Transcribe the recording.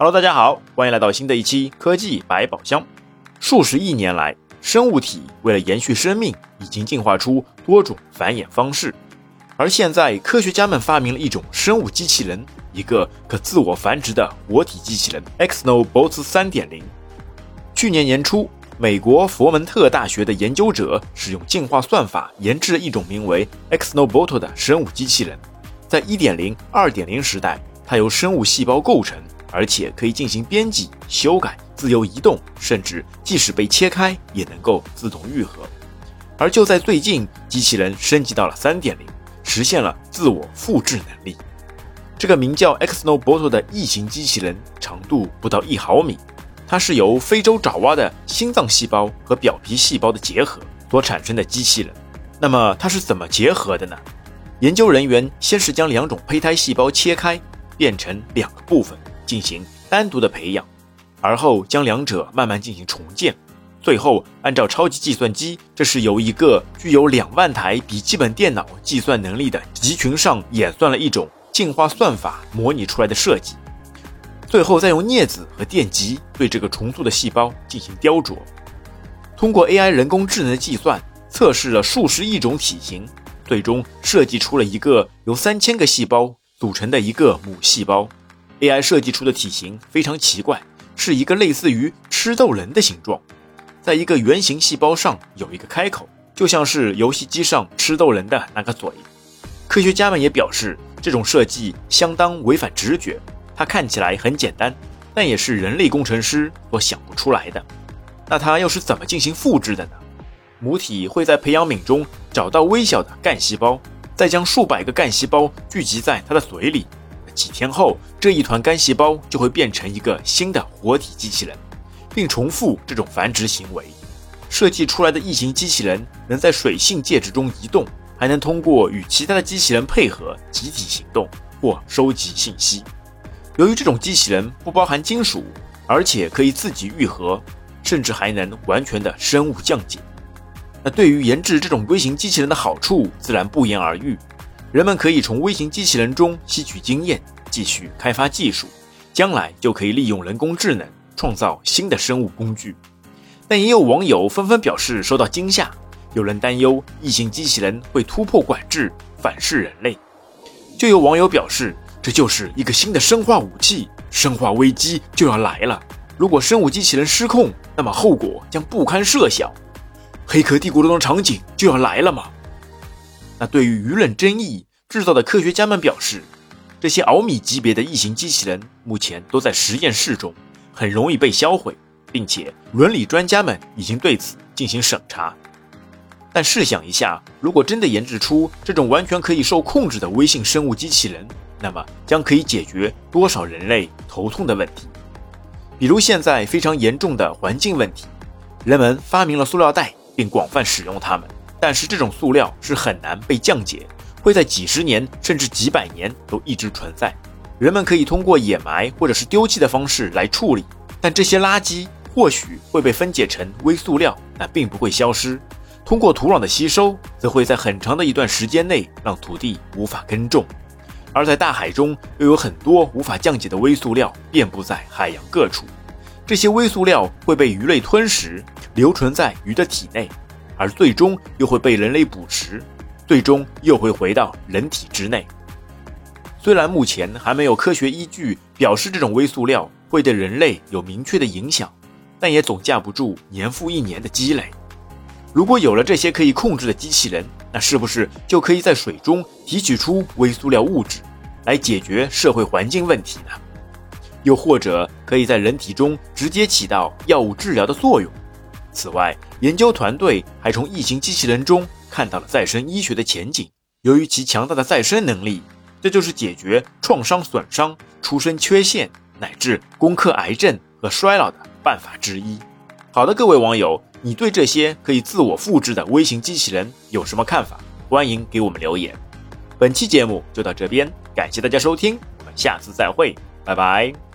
Hello，大家好，欢迎来到新的一期科技百宝箱。数十亿年来，生物体为了延续生命，已经进化出多种繁衍方式。而现在，科学家们发明了一种生物机器人，一个可自我繁殖的活体机器人，Xnobots 3.0。去年年初，美国佛蒙特大学的研究者使用进化算法研制了一种名为 Xenobot 的生物机器人。在1.0、2.0时代，它由生物细胞构成。而且可以进行编辑、修改、自由移动，甚至即使被切开也能够自动愈合。而就在最近，机器人升级到了3.0，实现了自我复制能力。这个名叫 Xno Bot 的异形机器人，长度不到一毫米，它是由非洲爪哇的心脏细胞和表皮细胞的结合所产生的机器人。那么它是怎么结合的呢？研究人员先是将两种胚胎细胞切开，变成两个部分。进行单独的培养，而后将两者慢慢进行重建，最后按照超级计算机，这是由一个具有两万台笔记本电脑计算能力的集群上演算了一种进化算法模拟出来的设计，最后再用镊子和电极对这个重塑的细胞进行雕琢，通过 AI 人工智能的计算，测试了数十亿种体型，最终设计出了一个由三千个细胞组成的一个母细胞。AI 设计出的体型非常奇怪，是一个类似于吃豆人的形状，在一个圆形细胞上有一个开口，就像是游戏机上吃豆人的那个嘴。科学家们也表示，这种设计相当违反直觉，它看起来很简单，但也是人类工程师所想不出来的。那它又是怎么进行复制的呢？母体会在培养皿中找到微小的干细胞，再将数百个干细胞聚集在它的嘴里。几天后，这一团干细胞就会变成一个新的活体机器人，并重复这种繁殖行为。设计出来的异形机器人能在水性介质中移动，还能通过与其他的机器人配合集体行动或收集信息。由于这种机器人不包含金属，而且可以自己愈合，甚至还能完全的生物降解。那对于研制这种微型机器人的好处，自然不言而喻。人们可以从微型机器人中吸取经验，继续开发技术，将来就可以利用人工智能创造新的生物工具。但也有网友纷纷表示受到惊吓，有人担忧异形机器人会突破管制，反噬人类。就有网友表示，这就是一个新的生化武器，生化危机就要来了。如果生物机器人失控，那么后果将不堪设想。黑客帝国中的场景就要来了吗？那对于舆论争议，制造的科学家们表示，这些奥米级别的异形机器人目前都在实验室中，很容易被销毁，并且伦理专家们已经对此进行审查。但试想一下，如果真的研制出这种完全可以受控制的微型生物机器人，那么将可以解决多少人类头痛的问题？比如现在非常严重的环境问题，人们发明了塑料袋，并广泛使用它们。但是这种塑料是很难被降解，会在几十年甚至几百年都一直存在。人们可以通过掩埋或者是丢弃的方式来处理，但这些垃圾或许会被分解成微塑料，但并不会消失。通过土壤的吸收，则会在很长的一段时间内让土地无法耕种。而在大海中，又有很多无法降解的微塑料遍布在海洋各处。这些微塑料会被鱼类吞食，留存在鱼的体内。而最终又会被人类捕食，最终又会回到人体之内。虽然目前还没有科学依据表示这种微塑料会对人类有明确的影响，但也总架不住年复一年的积累。如果有了这些可以控制的机器人，那是不是就可以在水中提取出微塑料物质，来解决社会环境问题呢？又或者可以在人体中直接起到药物治疗的作用？此外，研究团队还从异形机器人中看到了再生医学的前景。由于其强大的再生能力，这就是解决创伤损伤、出生缺陷乃至攻克癌症和衰老的办法之一。好的，各位网友，你对这些可以自我复制的微型机器人有什么看法？欢迎给我们留言。本期节目就到这边，感谢大家收听，我们下次再会，拜拜。